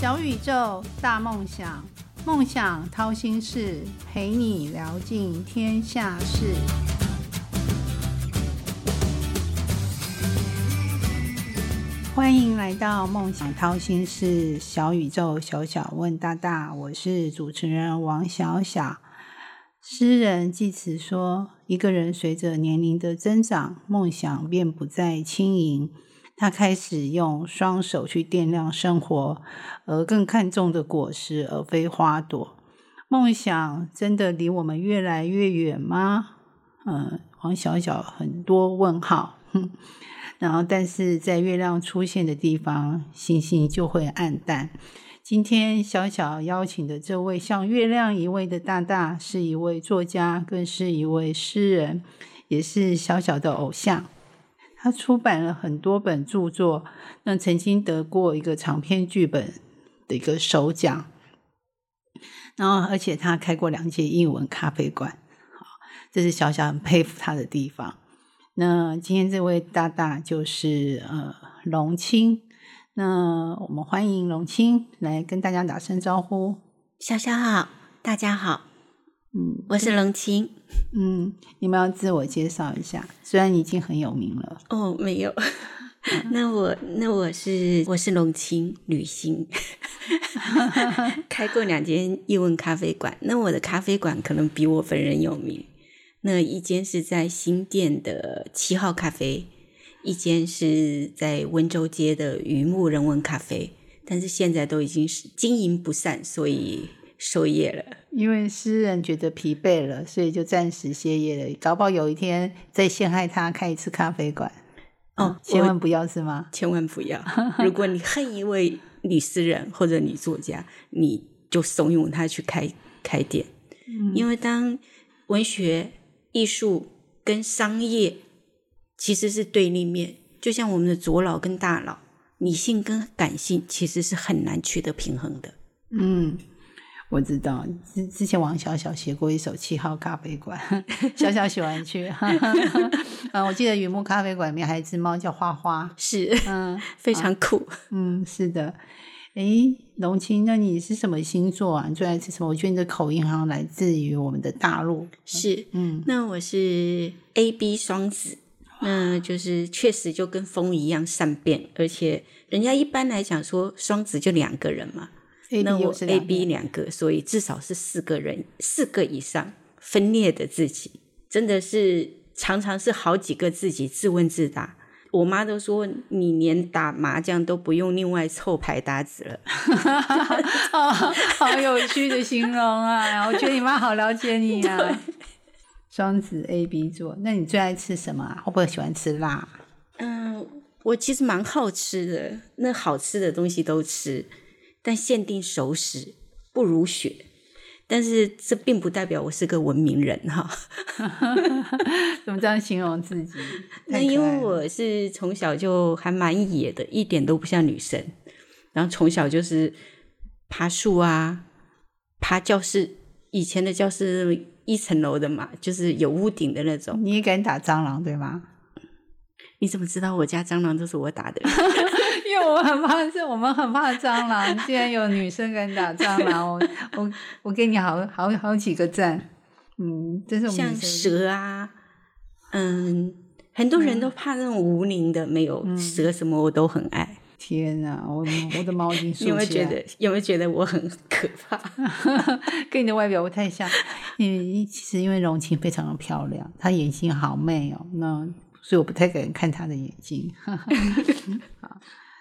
小宇宙，大梦想，梦想掏心事，陪你聊尽天下事。欢迎来到梦想掏心事，小宇宙，小小问大大，我是主持人王小小。诗人济慈说：“一个人随着年龄的增长，梦想便不再轻盈。他开始用双手去掂量生活，而更看重的果实，而非花朵。梦想真的离我们越来越远吗？”嗯，王小小很多问号。哼。然后，但是在月亮出现的地方，星星就会暗淡。今天小小邀请的这位像月亮一位的大大，是一位作家，更是一位诗人，也是小小的偶像。他出版了很多本著作，那曾经得过一个长篇剧本的一个首奖。然后，而且他开过两届英文咖啡馆，这是小小很佩服他的地方。那今天这位大大就是呃龙青，那我们欢迎龙青来跟大家打声招呼。小小好，大家好，嗯，我是龙青，嗯，你们要自我介绍一下，虽然你已经很有名了。哦，没有，那我那我是我是龙青女星，开过两间英文咖啡馆，那我的咖啡馆可能比我本人有名。那一间是在新店的七号咖啡，一间是在温州街的榆木人文咖啡，但是现在都已经是经营不善，所以收业了。因为诗人觉得疲惫了，所以就暂时歇业了。搞不好有一天再陷害他开一次咖啡馆。哦，千万不要是吗？千万不要！如果你恨一位女诗人或者女作家，你就怂恿他去开开店，因为当文学。艺术跟商业其实是对立面，就像我们的左脑跟大脑，理性跟感性其实是很难取得平衡的。嗯，我知道之之前王小小写过一首《七号咖啡馆》，小小喜欢去。嗯，我记得雨木咖啡馆里面还有一只猫叫花花，是嗯 非常酷。嗯，是的。哎，龙青，那你是什么星座啊？你最爱吃什么？我觉得你的口音好像来自于我们的大陆。是，嗯，那我是 A B 双子，那就是确实就跟风一样善变，而且人家一般来讲说双子就两个人嘛，那我 A B 两个，所以至少是四个人，四个以上分裂的自己，真的是常常是好几个自己自问自答。我妈都说你连打麻将都不用另外凑牌搭子了，好有趣的形容啊！我觉得你妈好了解你啊。双子 A B 座，那你最爱吃什么啊？会不会喜欢吃辣？嗯，我其实蛮好吃的，那好吃的东西都吃，但限定熟食不如雪。但是这并不代表我是个文明人哈，怎么这样形容自己？那因为我是从小就还蛮野的，一点都不像女生。然后从小就是爬树啊，爬教室，以前的教室一层楼的嘛，就是有屋顶的那种。你也敢打蟑螂对吗？你怎么知道我家蟑螂都是我打的？我很怕，是我们很怕蟑螂。既然有女生敢打蟑螂，我 我我给你好好好几个赞。嗯，这是我像蛇啊，嗯，很多人都怕那种无灵的，没有蛇什么我都很爱。天啊，我我的毛已经 有没有觉得有没有觉得我很可怕？跟你的外表不太像。因为其实因为容青非常的漂亮，她眼睛好媚哦。那所以我不太敢看她的眼睛。好。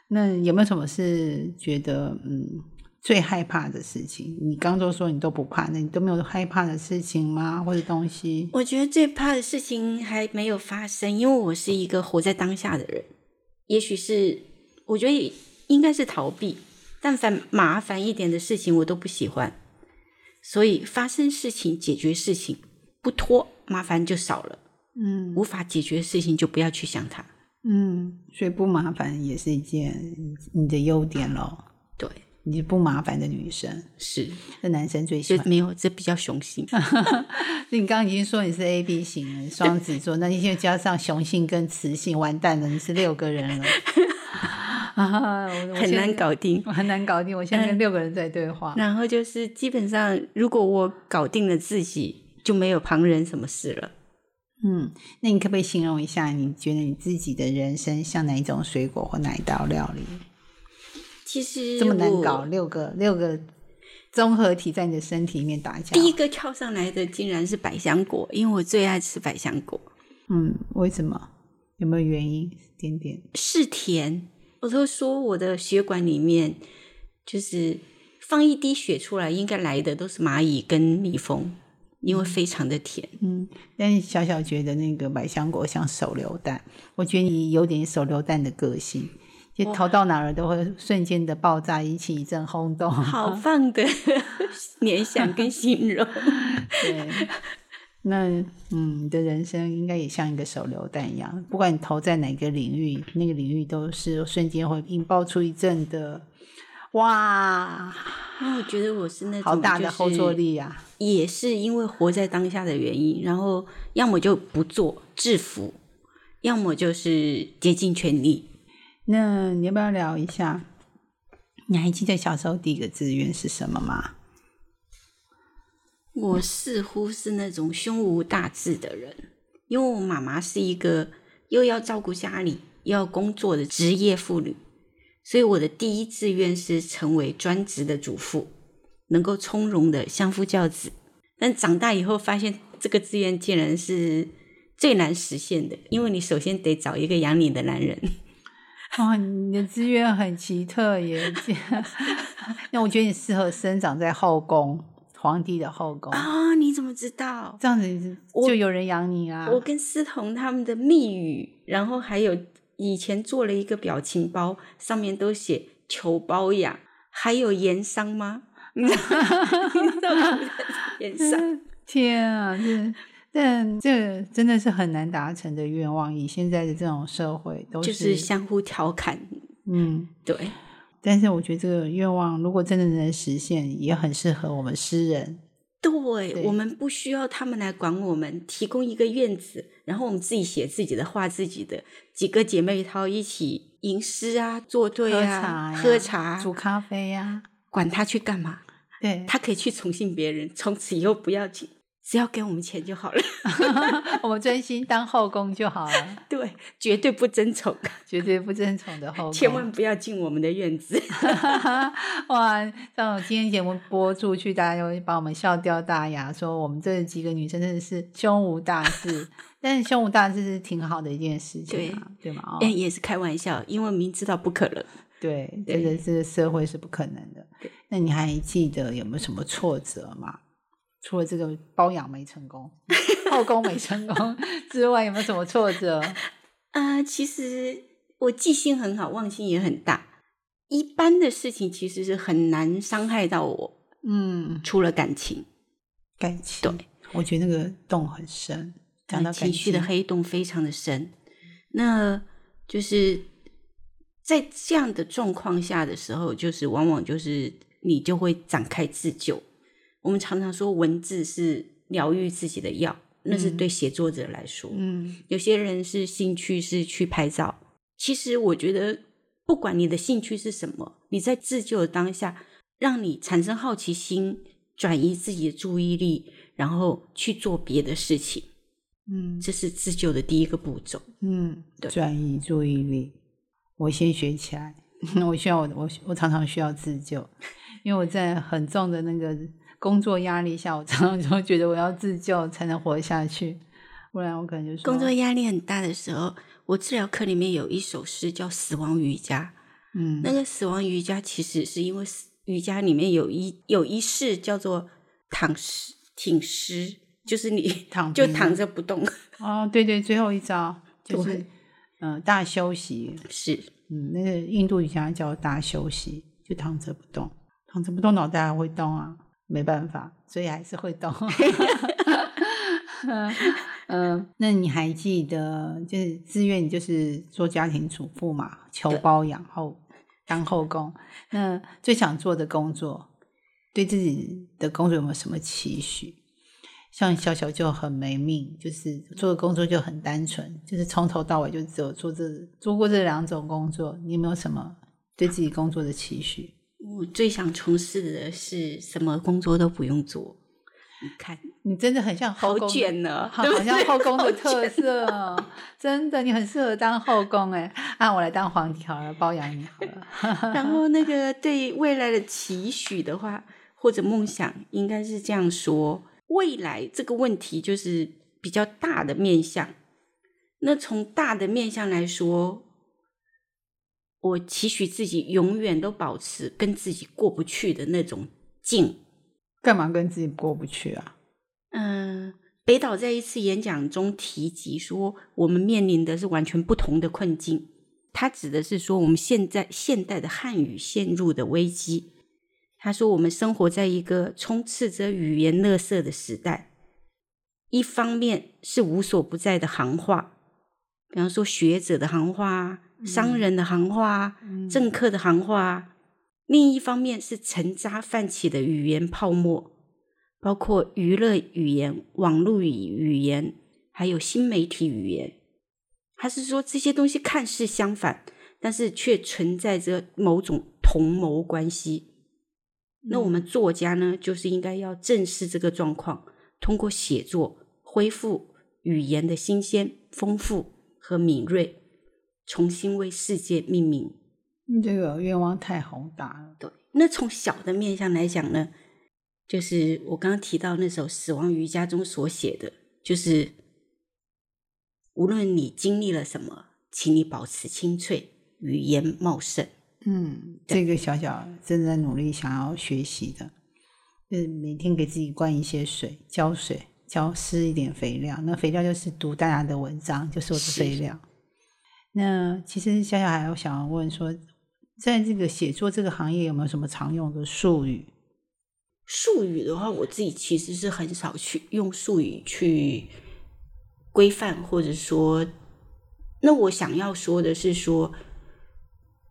那有没有什么是觉得嗯最害怕的事情？你刚都说你都不怕，那你都没有害怕的事情吗？或者东西？我觉得最怕的事情还没有发生，因为我是一个活在当下的人。也许是我觉得应该是逃避，但凡麻烦一点的事情我都不喜欢。所以发生事情解决事情不拖，麻烦就少了。嗯，无法解决的事情就不要去想它。嗯，所以不麻烦也是一件你的优点咯。对，你不麻烦的女生是，那男生最喜欢没有，这比较雄性。你刚刚已经说你是 A B 型双子座，那你现在加上雄性跟雌性，完蛋了，你是六个人了。很难搞定，很难搞定。我现在跟六个人在对话，然后就是基本上，如果我搞定了自己，就没有旁人什么事了。嗯，那你可不可以形容一下，你觉得你自己的人生像哪一种水果或哪一道料理？其实这么难搞，六个六个综合体在你的身体里面打架。第一个跳上来的竟然是百香果，因为我最爱吃百香果。嗯，为什么？有没有原因？点点是甜。我都说我的血管里面就是放一滴血出来，应该来的都是蚂蚁跟蜜蜂。因为非常的甜，嗯，但小小觉得那个百香果像手榴弹，我觉得你有点手榴弹的个性，就投到哪儿都会瞬间的爆炸，引起一阵轰动。好 棒的联想跟形容，对，那嗯，你的人生应该也像一个手榴弹一样，不管你投在哪个领域，那个领域都是瞬间会引爆出一阵的。哇！那我觉得我是那种好大的后坐力啊，也是因为活在当下的原因，然后要么就不做制服，要么就是竭尽全力。那你要不要聊一下？你还记得小时候第一个志愿是什么吗？我似乎是那种胸无大志的人，因为我妈妈是一个又要照顾家里又要工作的职业妇女。所以我的第一志愿是成为专职的主妇，能够从容的相夫教子。但长大以后发现，这个志愿竟然是最难实现的，因为你首先得找一个养你的男人。哇，你的志愿很奇特耶！那我觉得你适合生长在后宫，皇帝的后宫啊？你怎么知道？这样子就有人养你啊？我跟思彤他们的密语，然后还有。以前做了一个表情包，上面都写求包养，还有盐商吗？你知道吗？盐商，天啊！这但这真的是很难达成的愿望。以现在的这种社会，都是相互调侃。嗯，对。但是我觉得这个愿望，如果真的能实现，也很适合我们诗人。对，我们不需要他们来管我们，提供一个院子，然后我们自己写自己的画，自己的几个姐妹淘一起吟诗啊，作对啊，喝茶、煮咖啡呀，管他去干嘛？对他可以去宠幸别人，从此以后不要紧。只要给我们钱就好了，我们专心当后宫就好了。对，绝对不争宠，绝对不争宠的后宫，千万不要进我们的院子。哇，像今天节目播出去，大家就会把我们笑掉大牙，说我们这几个女生真的是胸无大志。但是胸无大志是挺好的一件事情，对对吗？哎，也是开玩笑，因为明知道不可能。对，这个这个社会是不可能的。那你还记得有没有什么挫折吗？除了这个包养没成功、后宫没成功 之外，有没有什么挫折？啊，其实我记性很好，忘性也很大。一般的事情其实是很难伤害到我。嗯，除了感情，感情，对，我觉得那个洞很深，讲到情绪的黑洞非常的深。那就是在这样的状况下的时候，就是往往就是你就会展开自救。我们常常说文字是疗愈自己的药，那是对写作者来说。嗯，有些人是兴趣是去拍照。其实我觉得，不管你的兴趣是什么，你在自救的当下，让你产生好奇心，转移自己的注意力，然后去做别的事情。嗯，这是自救的第一个步骤。嗯，对转移注意力，我先学起来。我需要我我我常常需要自救，因为我在很重的那个。工作压力下，我常常就觉得我要自救才能活下去，不然我可能就工作压力很大的时候，我治疗课里面有一首诗叫《死亡瑜伽》。嗯，那个死亡瑜伽其实是因为瑜伽里面有一有一式叫做躺尸挺尸，就是你躺 就躺着不动。哦，对对，最后一招 就是嗯大休息是嗯那个印度瑜伽叫大休息，就躺着不动，躺着不动脑袋还会动啊。没办法，所以还是会动。嗯，那你还记得，就是自愿就是做家庭主妇嘛，求包养后当后宫。那最想做的工作，对自己的工作有没有什么期许？像小小就很没命，就是做的工作就很单纯，就是从头到尾就只有做这做过这两种工作。你有没有什么对自己工作的期许。我最想从事的是什么工作都不用做。你看，你真的很像好卷呢，好像后宫的特色。真的，你很适合当后宫哎。啊，我来当皇帝好了，包养你好了。然后那个对未来的期许的话，或者梦想，应该是这样说：未来这个问题就是比较大的面向。那从大的面向来说，我期许自己永远都保持跟自己过不去的那种劲。干嘛跟自己过不去啊？嗯，北岛在一次演讲中提及说，我们面临的是完全不同的困境。他指的是说，我们现在现代的汉语陷入的危机。他说，我们生活在一个充斥着语言垃圾的时代。一方面是无所不在的行话，比方说学者的行话、商人的行话、政客的行话。另一方面是沉渣泛起的语言泡沫，包括娱乐语言、网络语语言，还有新媒体语言。还是说这些东西看似相反，但是却存在着某种同谋关系？那我们作家呢，就是应该要正视这个状况，通过写作恢复语言的新鲜、丰富和敏锐，重新为世界命名。这个愿望太宏大了。对，那从小的面向来讲呢，就是我刚刚提到那首《死亡瑜伽》中所写的，就是无论你经历了什么，请你保持清脆，语言茂盛。嗯，这个小小正在努力想要学习的，就是每天给自己灌一些水，浇水，浇施一点肥料。那肥料就是读大家的文章，就是我的肥料。那其实小小还有想要问说。在这个写作这个行业，有没有什么常用的术语？术语的话，我自己其实是很少去用术语去规范，或者说，那我想要说的是说，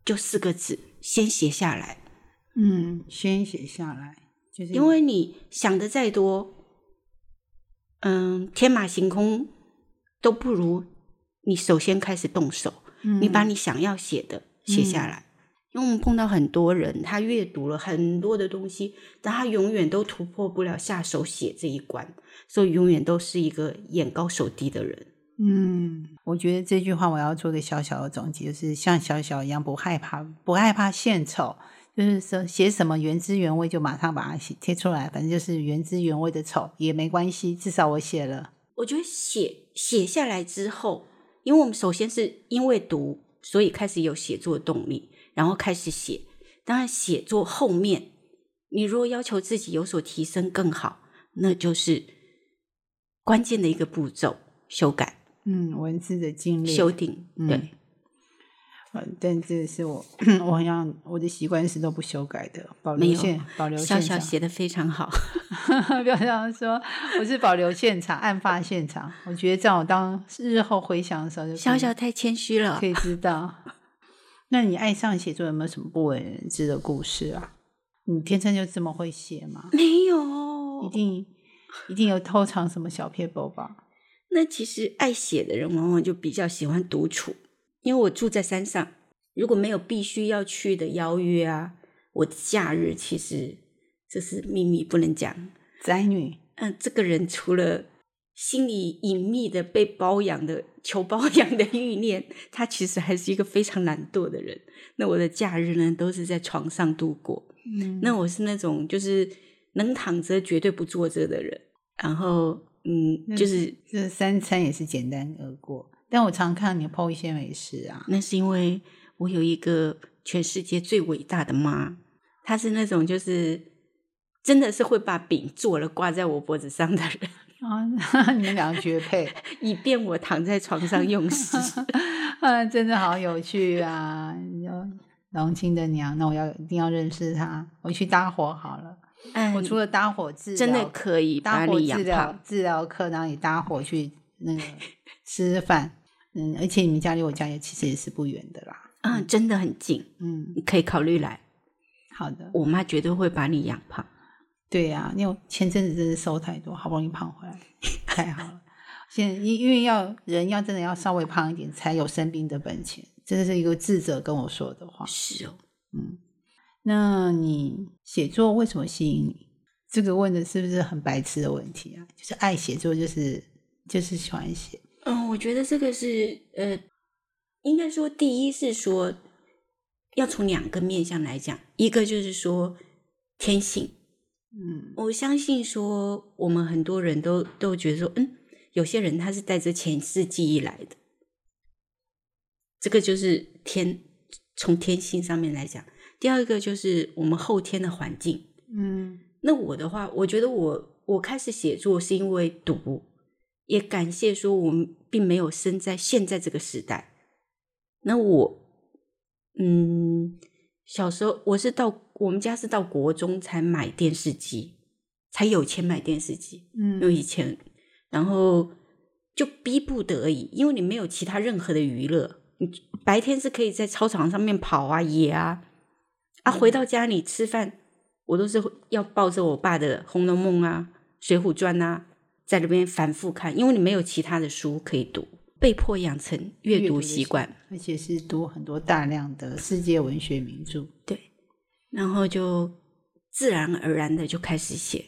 就四个字，先写下来。嗯，先写下来，就是因为你想的再多，嗯，天马行空都不如你首先开始动手，你把你想要写的写下来。因为我们碰到很多人，他阅读了很多的东西，但他永远都突破不了下手写这一关，所以永远都是一个眼高手低的人。嗯，我觉得这句话我要做个小小的总结，就是像小小一样不害怕，不害怕献丑，就是说写什么原汁原味就马上把它写贴出来，反正就是原汁原味的丑也没关系，至少我写了。我觉得写写下来之后，因为我们首先是因为读，所以开始有写作动力。然后开始写，当然写作后面，你如果要求自己有所提升更好，那就是关键的一个步骤——修改。嗯，文字的精炼、修订，对。但这是我，我好像我的习惯是都不修改的，保留现，保留现场写的非常好。不要这样说，我是保留现场，案发现场。我觉得这样，我当日后回想的时候，就小小太谦虚了，可以知道。那你爱上写作有没有什么不为人知的故事啊？你天生就这么会写吗？没有，一定一定有偷藏什么小撇步吧？那其实爱写的人往往就比较喜欢独处，因为我住在山上，如果没有必须要去的邀约啊，我的假日其实这是秘密不能讲。宅女，嗯，这个人除了。心里隐秘的被包养的求包养的欲念，他其实还是一个非常懒惰的人。那我的假日呢，都是在床上度过。嗯，那我是那种就是能躺着绝对不坐着的人。然后，嗯，就是这三餐也是简单而过。但我常看你剖一些美食啊，那是因为我有一个全世界最伟大的妈，她是那种就是真的是会把饼做了挂在我脖子上的人。啊，你们两个绝配，以便我躺在床上用时。啊，真的好有趣啊！龙清的娘，那我要一定要认识她。我去搭伙好了。嗯，我除了搭伙治疗，真的可以搭伙治疗治疗课，然后也搭伙去那个吃饭。嗯，而且你们家离我家也其实也是不远的啦。嗯，真的很近。嗯，你可以考虑来。好的，我妈绝对会把你养胖。对呀，因为前阵子真的瘦太多，好不容易胖回来，太好了。现在因因为要人要真的要稍微胖一点，才有生病的本钱，这是一个智者跟我说的话。是哦，嗯，那你写作为什么吸引你？这个问的是不是很白痴的问题啊？就是爱写作，就是就是喜欢写。嗯，我觉得这个是呃，应该说第一是说要从两个面向来讲，一个就是说天性。嗯，我相信说我们很多人都都觉得说，嗯，有些人他是带着前世记忆来的，这个就是天从天性上面来讲。第二个就是我们后天的环境。嗯，那我的话，我觉得我我开始写作是因为读，也感谢说我们并没有生在现在这个时代。那我，嗯。小时候我是到我们家是到国中才买电视机，才有钱买电视机。嗯，因为以前，然后就逼不得已，因为你没有其他任何的娱乐，你白天是可以在操场上面跑啊、野啊，啊，回到家里吃饭，我都是要抱着我爸的《红楼梦》啊、《水浒传》啊，在这边反复看，因为你没有其他的书可以读。被迫养成阅读习惯，而且是读很多大量的世界文学名著。对，然后就自然而然的就开始写。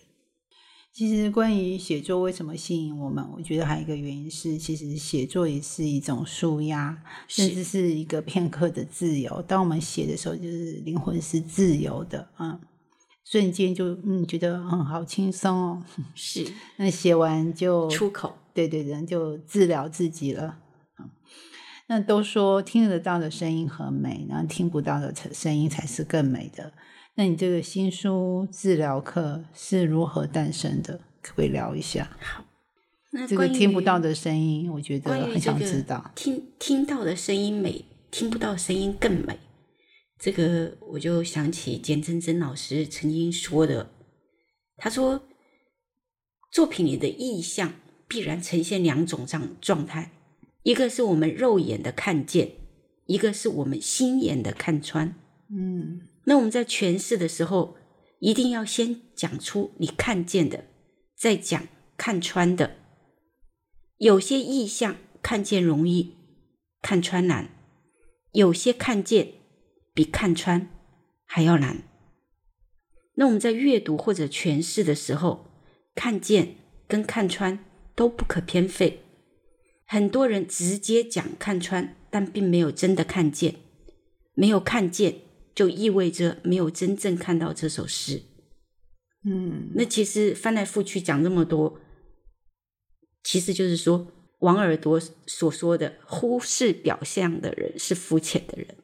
其实关于写作为什么吸引我们，我觉得还有一个原因是，其实写作也是一种舒压，甚至是一个片刻的自由。当我们写的时候，就是灵魂是自由的啊，瞬间就嗯觉得嗯好轻松哦。是，那写完就出口。对对对，就治疗自己了。那都说听得到的声音很美，然后听不到的声音才是更美的。那你这个新书治疗课是如何诞生的？可不可以聊一下？好，那这个听不到的声音，我觉得很想知道。听听到的声音美，听不到声音更美。这个我就想起简真真老师曾经说的，他说作品里的意象。必然呈现两种状状态，一个是我们肉眼的看见，一个是我们心眼的看穿。嗯，那我们在诠释的时候，一定要先讲出你看见的，再讲看穿的。有些意象看见容易，看穿难；有些看见比看穿还要难。那我们在阅读或者诠释的时候，看见跟看穿。都不可偏废。很多人直接讲看穿，但并没有真的看见。没有看见，就意味着没有真正看到这首诗。嗯，那其实翻来覆去讲这么多，其实就是说，王尔朵所说的忽视表象的人是肤浅的人。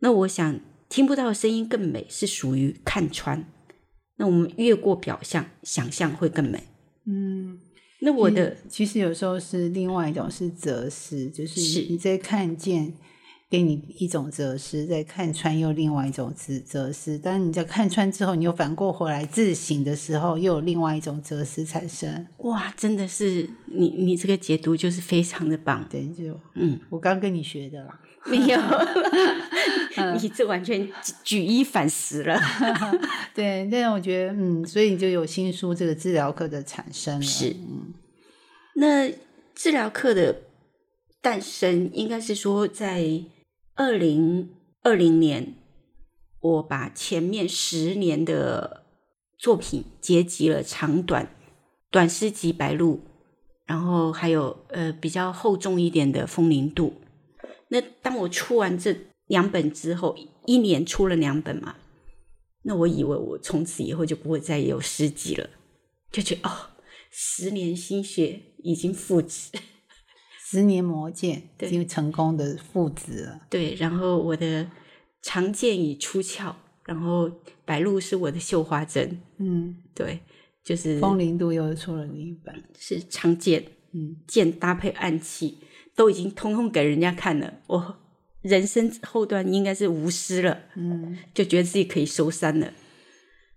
那我想，听不到声音更美，是属于看穿。那我们越过表象，想象会更美。嗯。那我的其实有时候是另外一种是哲思，就是你在看见给你一种哲思，在看穿又另外一种哲哲思。但你在看穿之后，你又反过回来自省的时候，又有另外一种哲思产生。哇，真的是你你这个解读就是非常的棒。对，就嗯，我刚跟你学的啦，没有，你这完全举一反十了。对，但我觉得嗯，所以你就有新书这个治疗课的产生了。是，嗯。那治疗课的诞生，应该是说在二零二零年，我把前面十年的作品结集了长短短诗集《白鹭》，然后还有呃比较厚重一点的《风铃渡》。那当我出完这两本之后，一年出了两本嘛，那我以为我从此以后就不会再有诗集了，就觉得哦。十年心血已经复制，十年磨剑已经成功的复制了。对，然后我的长剑已出鞘，然后白露是我的绣花针。嗯，对，就是风铃渡又出了另一本，是长剑。嗯，剑搭配暗器，都已经通通给人家看了。我人生后段应该是无私了。嗯，就觉得自己可以收山了。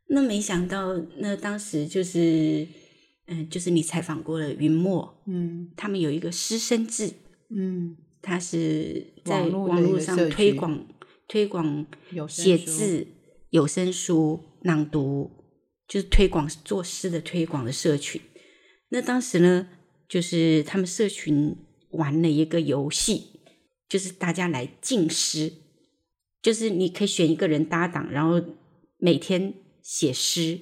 那没想到，那当时就是。嗯，就是你采访过了云墨，嗯，他们有一个师生制，嗯，他是在网络上推广推广写字、有声书、朗读，就是推广作诗的推广的社群。那当时呢，就是他们社群玩了一个游戏，就是大家来静诗，就是你可以选一个人搭档，然后每天写诗。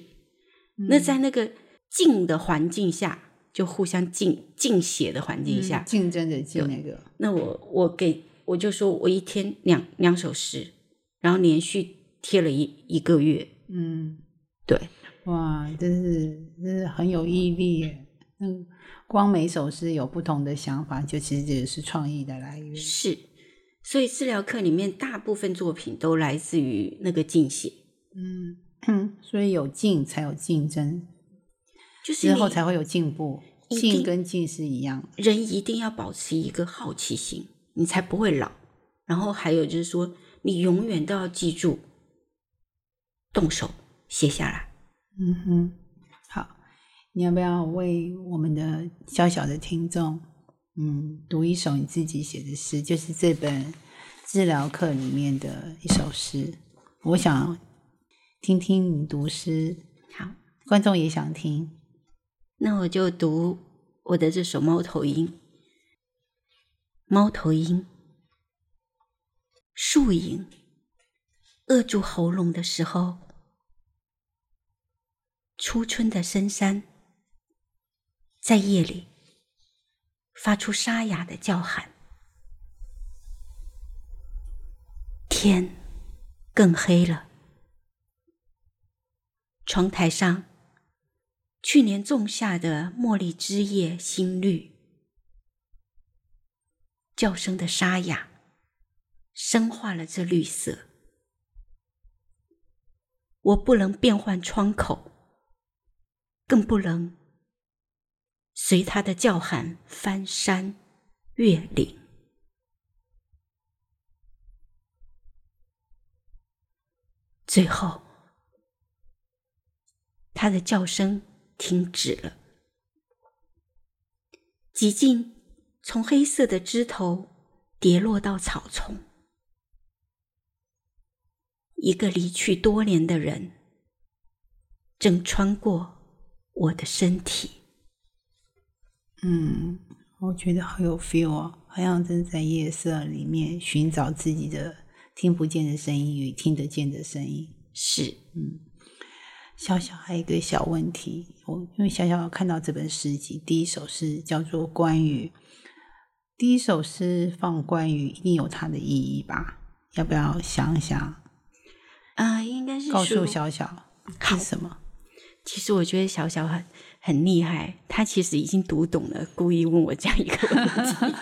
那在那个静的环境下，就互相竞竞写的环境下，竞争的竞那个。那我我给我就说我一天两两首诗，然后连续贴了一一个月。嗯，对，哇，真是真是很有毅力耶。嗯，光每首诗有不同的想法，就其实也是创意的来源。是，所以治疗课里面大部分作品都来自于那个竞写。嗯，所以有竞才有竞争，就是之后才会有进步。进跟进是一样，人一定要保持一个好奇心，你才不会老。然后还有就是说，你永远都要记住，动手写下来。嗯哼，好。你要不要为我们的小小的听众，嗯，读一首你自己写的诗？就是这本治疗课里面的一首诗。我想听听你读诗，好，观众也想听。那我就读我的这首《猫头鹰》。猫头鹰，树影扼住喉咙的时候，初春的深山。在夜里发出沙哑的叫喊，天更黑了。窗台上去年种下的茉莉枝叶新绿，叫声的沙哑深化了这绿色。我不能变换窗口，更不能。随他的叫喊翻山越岭，最后他的叫声停止了。几近从黑色的枝头跌落到草丛，一个离去多年的人正穿过我的身体。嗯，我觉得好有 feel 哦，好像正在夜色里面寻找自己的听不见的声音与听得见的声音。是，嗯，小小还有一个小问题，我因为小小看到这本诗集，第一首诗叫做《关羽》，第一首诗放关羽一定有它的意义吧？要不要想想？啊，应该是告诉小小是什么？其实我觉得小小很。很厉害，他其实已经读懂了，故意问我这样一个问题。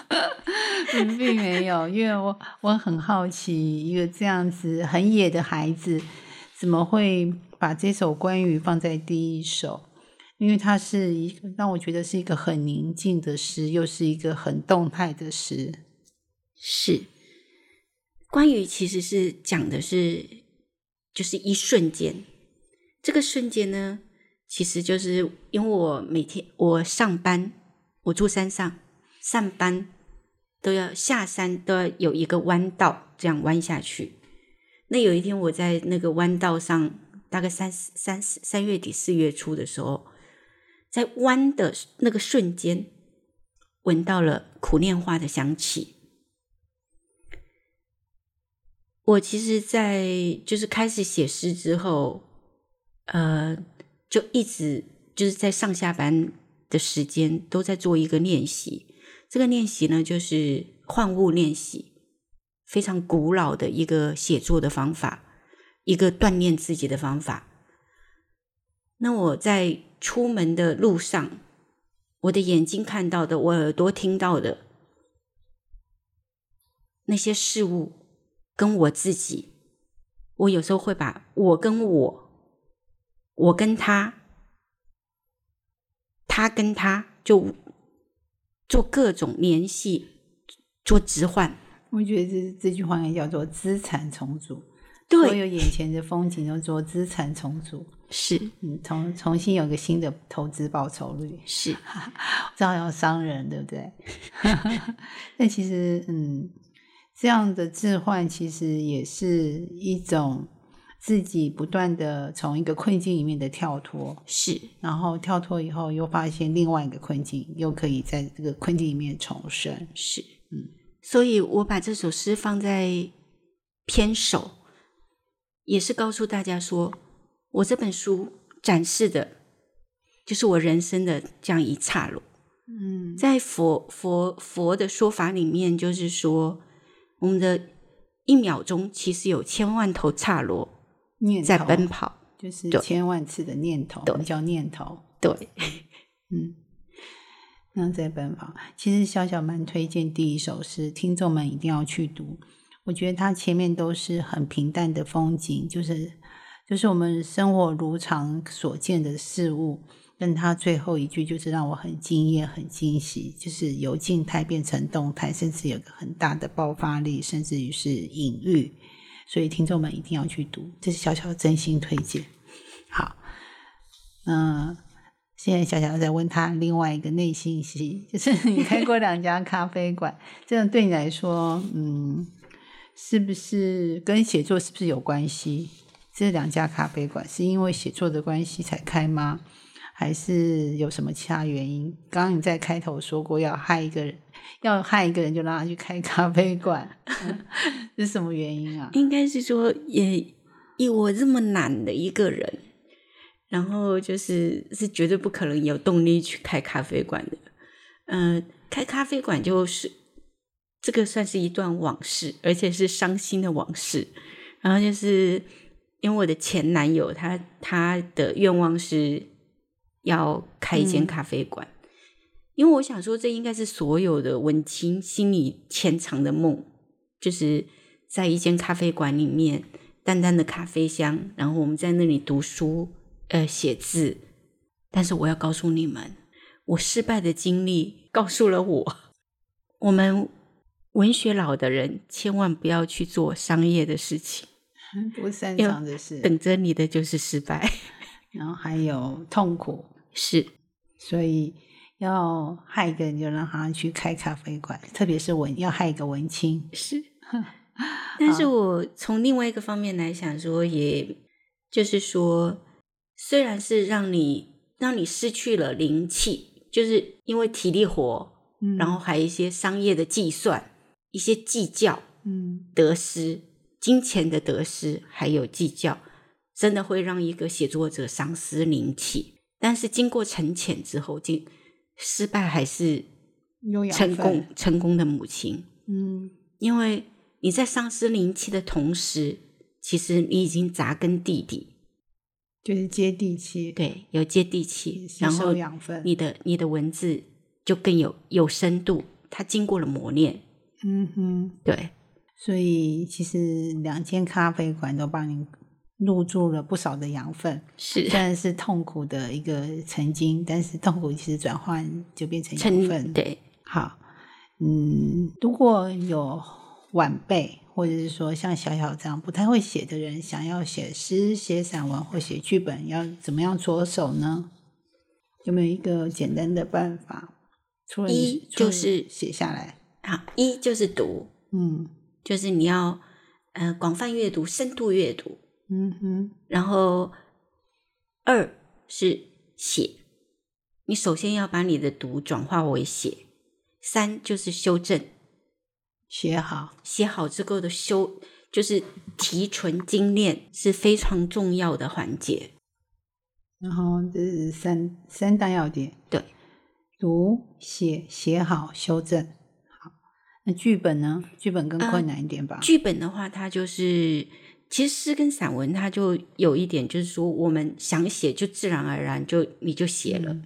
并没有，因为我我很好奇，一个这样子很野的孩子，怎么会把这首关羽放在第一首？因为它是一个让我觉得是一个很宁静的诗，又是一个很动态的诗。是关羽其实是讲的是，就是一瞬间，这个瞬间呢。其实就是因为我每天我上班，我住山上，上班都要下山都要有一个弯道，这样弯下去。那有一天我在那个弯道上，大概三四三四三月底四月初的时候，在弯的那个瞬间，闻到了苦练花的香气。我其实，在就是开始写诗之后，呃。就一直就是在上下班的时间都在做一个练习，这个练习呢就是换物练习，非常古老的一个写作的方法，一个锻炼自己的方法。那我在出门的路上，我的眼睛看到的，我耳朵听到的那些事物，跟我自己，我有时候会把我跟我。我跟他，他跟他就做各种联系，做置换。我觉得这这句话也叫做资产重组。所有眼前的风景都做资产重组，是嗯，重重新有个新的投资报酬率，是 照样商人，对不对？那其实，嗯，这样的置换其实也是一种。自己不断的从一个困境里面的跳脱，是，然后跳脱以后又发现另外一个困境，又可以在这个困境里面重生，是，嗯，所以我把这首诗放在偏首，也是告诉大家说，我这本书展示的，就是我人生的这样一岔路。嗯，在佛佛佛的说法里面，就是说，我们的一秒钟其实有千万头刹那在奔跑，就是千万次的念头，叫念头。对，嗯。那在奔跑，其实小小蛮推荐第一首诗，听众们一定要去读。我觉得它前面都是很平淡的风景，就是就是我们生活如常所见的事物。但它最后一句就是让我很惊艳、很惊喜，就是由静态变成动态，甚至有个很大的爆发力，甚至于是隐喻。所以听众们一定要去读，这是小小的真心推荐。好，嗯。现在小小在问他另外一个内信息，就是 你开过两家咖啡馆，这样对你来说，嗯，是不是跟写作是不是有关系？这两家咖啡馆是因为写作的关系才开吗？还是有什么其他原因？刚刚你在开头说过要害一个人，要害一个人就让他去开咖啡馆，是什么原因啊？应该是说，也以我这么懒的一个人。然后就是是绝对不可能有动力去开咖啡馆的，嗯，开咖啡馆就是这个算是一段往事，而且是伤心的往事。然后就是因为我的前男友，他他的愿望是要开一间咖啡馆，因为我想说这应该是所有的文青心里潜藏的梦，就是在一间咖啡馆里面，淡淡的咖啡香，然后我们在那里读书。呃，写字，但是我要告诉你们，我失败的经历告诉了我，我们文学老的人千万不要去做商业的事情，不擅长的事，等着你的就是失败，然后还有痛苦，是，所以要害一个人就让他去开咖啡馆，特别是文要害一个文青，是，但是我从另外一个方面来想说，也就是说。虽然是让你让你失去了灵气，就是因为体力活，嗯，然后还有一些商业的计算、一些计较，嗯，得失、金钱的得失，还有计较，真的会让一个写作者丧失灵气。但是经过沉潜之后，经失败还是成功成功的母亲，嗯，因为你在丧失灵气的同时，其实你已经扎根地底。就是接地气，对，有接地气，然后养分，你的你的文字就更有有深度，它经过了磨练，嗯哼，对，所以其实两间咖啡馆都帮你入住了不少的养分，是，虽然是痛苦的一个曾经，但是痛苦其实转换就变成养分，对，好，嗯，如果有晚辈。或者是说，像小小这样不太会写的人，想要写诗、写散文或写剧本，要怎么样着手呢？有没有一个简单的办法？除了一就是写下来，好，一就是读，嗯，就是你要呃广泛阅读、深度阅读，嗯哼。然后二是写，你首先要把你的读转化为写。三就是修正。写好，写好之后的修，就是提纯精炼是非常重要的环节。然后这是三三大要点，对，读、写、写好、修正。好，那剧本呢？剧本更困难一点吧？剧本的话，它就是其实诗跟散文，它就有一点，就是说我们想写，就自然而然就你就写了，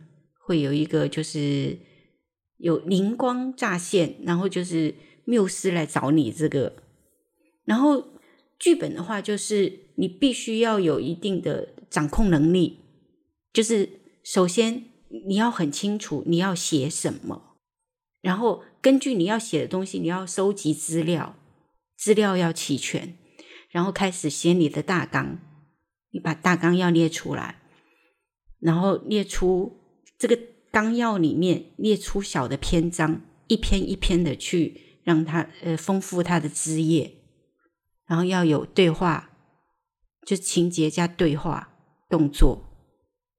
会有一个就是有灵光乍现，然后就是。缪斯来找你这个，然后剧本的话，就是你必须要有一定的掌控能力，就是首先你要很清楚你要写什么，然后根据你要写的东西，你要收集资料，资料要齐全，然后开始写你的大纲，你把大纲要列出来，然后列出这个纲要里面列出小的篇章，一篇一篇的去。让他呃丰富他的枝叶，然后要有对话，就情节加对话动作。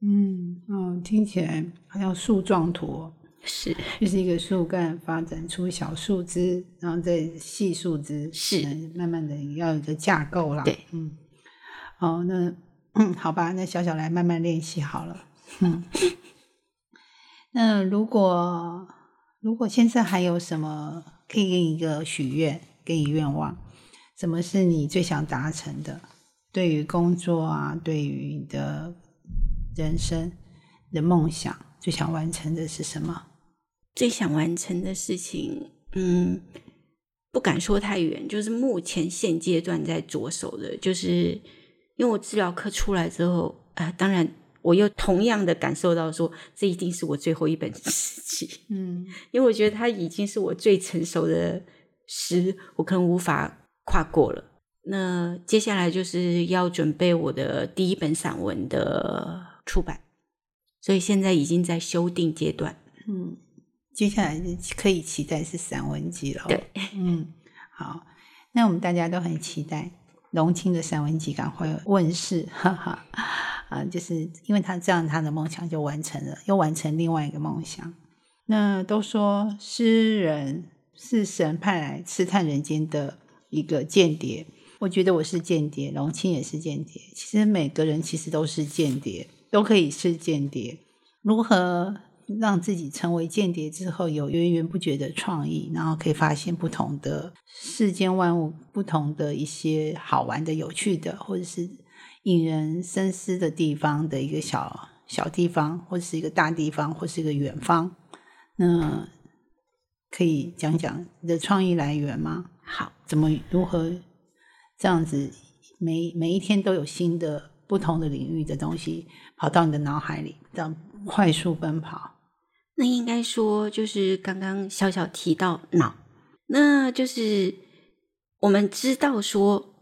嗯嗯，听起来好像树状图。是，就是一个树干发展出小树枝，然后再细树枝，是慢慢的要有一个架构啦。对，嗯，哦，那嗯，好吧，那小小来慢慢练习好了。嗯，那如果如果现在还有什么可以给你一个许愿，给你愿望，什么是你最想达成的？对于工作啊，对于你的人生的梦想，最想完成的是什么？最想完成的事情，嗯，不敢说太远，就是目前现阶段在着手的，就是因为我治疗课出来之后，啊，当然我又同样的感受到说，这一定是我最后一本 诗集，嗯，因为我觉得它已经是我最成熟的诗，我可能无法跨过了。那接下来就是要准备我的第一本散文的出版，所以现在已经在修订阶段。嗯，接下来可以期待是散文集了。对，嗯，好，那我们大家都很期待龙青的散文集赶快问世，哈哈啊，就是因为他这样，他的梦想就完成了，又完成另外一个梦想。那都说诗人是神派来刺探人间的一个间谍。我觉得我是间谍，龙青也是间谍。其实每个人其实都是间谍，都可以是间谍。如何让自己成为间谍之后，有源源不绝的创意，然后可以发现不同的世间万物、不同的一些好玩的、有趣的，或者是引人深思的地方的一个小小地方，或者是一个大地方，或是一个远方。那可以讲讲你的创意来源吗？好，怎么如何？这样子，每每一天都有新的、不同的领域的东西跑到你的脑海里，这样快速奔跑。那应该说，就是刚刚小小提到脑，那就是我们知道说，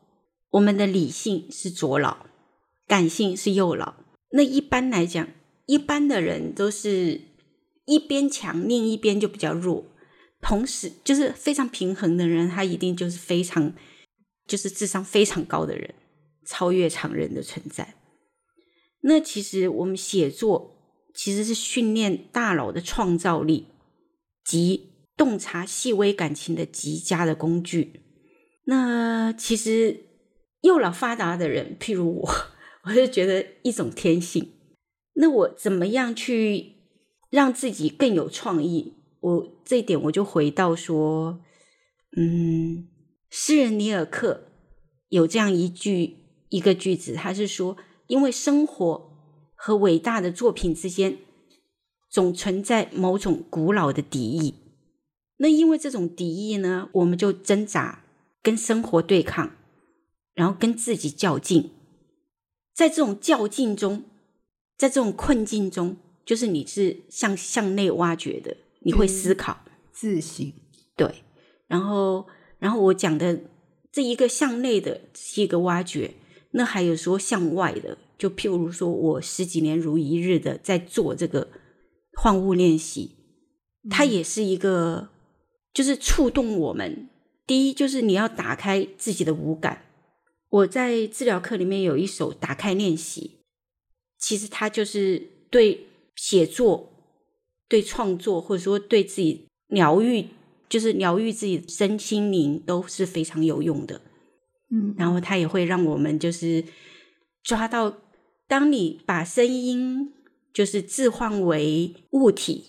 我们的理性是左脑，感性是右脑。那一般来讲，一般的人都是一边强，另一边就比较弱。同时，就是非常平衡的人，他一定就是非常。就是智商非常高的人，超越常人的存在。那其实我们写作其实是训练大脑的创造力及洞察细微感情的极佳的工具。那其实右脑发达的人，譬如我，我就觉得一种天性。那我怎么样去让自己更有创意？我这一点我就回到说，嗯。诗人尼尔克有这样一句一个句子，他是说：因为生活和伟大的作品之间总存在某种古老的敌意。那因为这种敌意呢，我们就挣扎，跟生活对抗，然后跟自己较劲。在这种较劲中，在这种困境中，就是你是向向内挖掘的，你会思考、自省，对，然后。然后我讲的这一个向内的是一个挖掘，那还有说向外的，就譬如说我十几年如一日的在做这个换物练习，它也是一个就是触动我们。第一就是你要打开自己的五感。我在治疗课里面有一首打开练习，其实它就是对写作、对创作，或者说对自己疗愈。就是疗愈自己身心灵都是非常有用的，嗯，然后它也会让我们就是抓到，当你把声音就是置换为物体，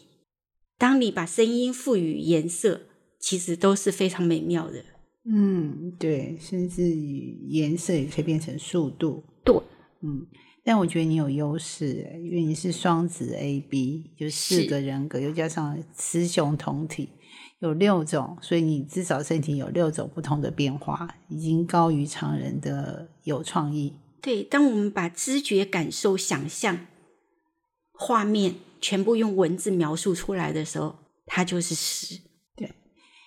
当你把声音赋予颜色，其实都是非常美妙的。嗯，对，甚至于颜色也可以变成速度。对，嗯，但我觉得你有优势，因为你是双子 A B，就四个人格，又加上雌雄同体。有六种，所以你至少身体有六种不同的变化，已经高于常人的有创意。对，当我们把知觉、感受、想象、画面全部用文字描述出来的时候，它就是诗。对，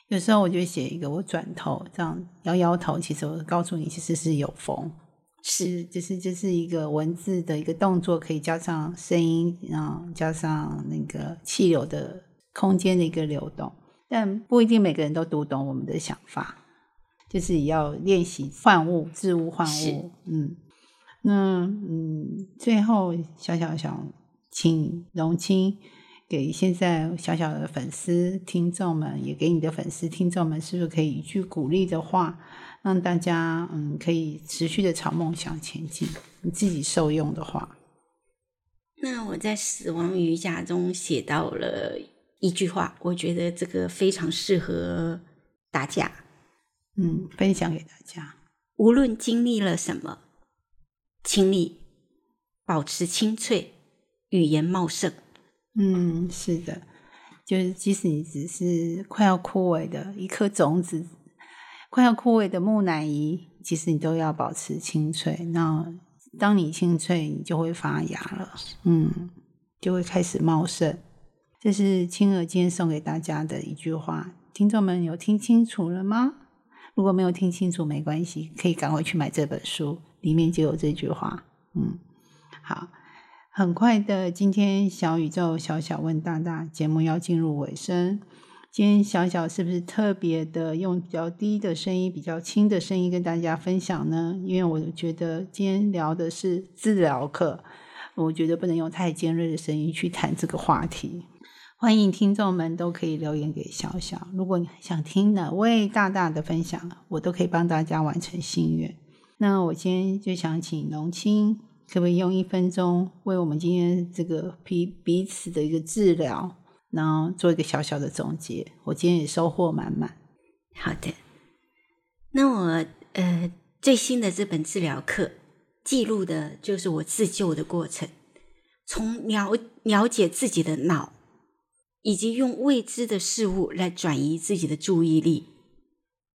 有时候我就写一个，我转头这样摇摇头，其实我告诉你，其实是有风，是就是就是一个文字的一个动作，可以加上声音，然后加上那个气流的空间的一个流动。但不一定每个人都读懂我们的想法，就是也要练习换物、置物换物。嗯，那嗯，最后小小想请荣清给现在小小的粉丝听众们，也给你的粉丝听众们，是不是可以一句鼓励的话，让大家嗯可以持续的朝梦想前进？你自己受用的话，那我在死亡瑜伽中写到了一句话，我觉得这个非常适合大家，嗯，分享给大家。无论经历了什么，请你保持清脆，语言茂盛。嗯，是的，就是即使你只是快要枯萎的一颗种子，快要枯萎的木乃伊，其实你都要保持清脆。那当你清脆，你就会发芽了，嗯，就会开始茂盛。这是青儿今天送给大家的一句话，听众们有听清楚了吗？如果没有听清楚，没关系，可以赶快去买这本书，里面就有这句话。嗯，好，很快的，今天小宇宙小小问大大节目要进入尾声。今天小小是不是特别的用比较低的声音、比较轻的声音跟大家分享呢？因为我觉得今天聊的是治疗课，我觉得不能用太尖锐的声音去谈这个话题。欢迎听众们都可以留言给小小，如果你想听哪位大大的分享，我都可以帮大家完成心愿。那我今天就想请龙青，可不可以用一分钟为我们今天这个彼彼此的一个治疗？然后做一个小小的总结，我今天也收获满满。好的，那我呃最新的这本治疗课记录的就是我自救的过程，从了了解自己的脑，以及用未知的事物来转移自己的注意力。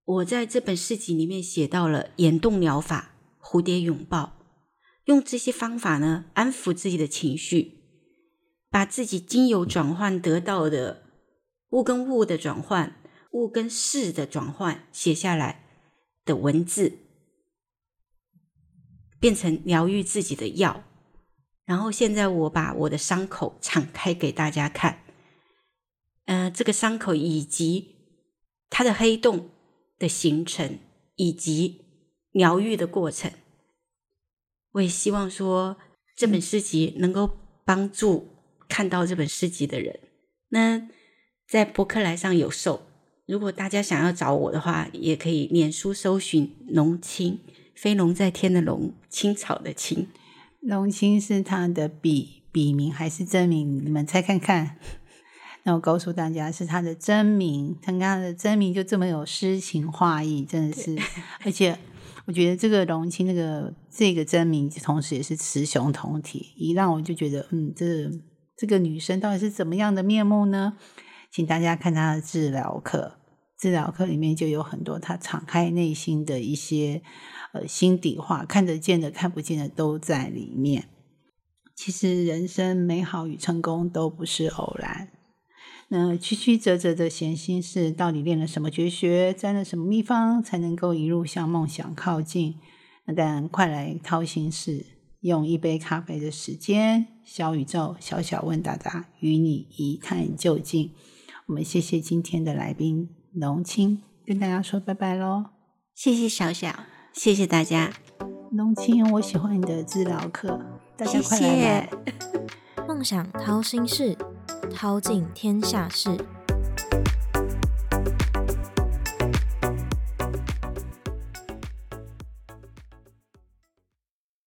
我在这本诗集里面写到了眼动疗法、蝴蝶拥抱，用这些方法呢安抚自己的情绪。把自己经由转换得到的物跟物的转换、物跟事的转换写下来的文字，变成疗愈自己的药。然后现在我把我的伤口敞开给大家看，呃，这个伤口以及它的黑洞的形成，以及疗愈的过程。我也希望说这本诗集能够帮助。看到这本诗集的人，那在博客来上有售。如果大家想要找我的话，也可以脸书搜寻“龙青”，飞龙在天的龙，青草的青。龙青是他的笔笔名还是真名？你们猜看看。那我告诉大家，是他的真名。他他的真名就这么有诗情画意，真的是。而且我觉得这个荣青那个这个真名，同时也是雌雄同体，一让我就觉得，嗯，这。这个女生到底是怎么样的面目呢？请大家看她的治疗课，治疗课里面就有很多她敞开内心的一些呃心底话，看得见的、看不见的都在里面。其实人生美好与成功都不是偶然。那曲曲折折的闲心事，到底练了什么绝学，沾了什么秘方，才能够一路向梦想靠近？那但快来掏心事。用一杯咖啡的时间，小宇宙小小问答答，与你一探究竟。我们谢谢今天的来宾龙青，跟大家说拜拜喽。谢谢小小，谢谢大家。龙青，我喜欢你的治疗课，大家快来 梦想掏心事，掏尽天下事。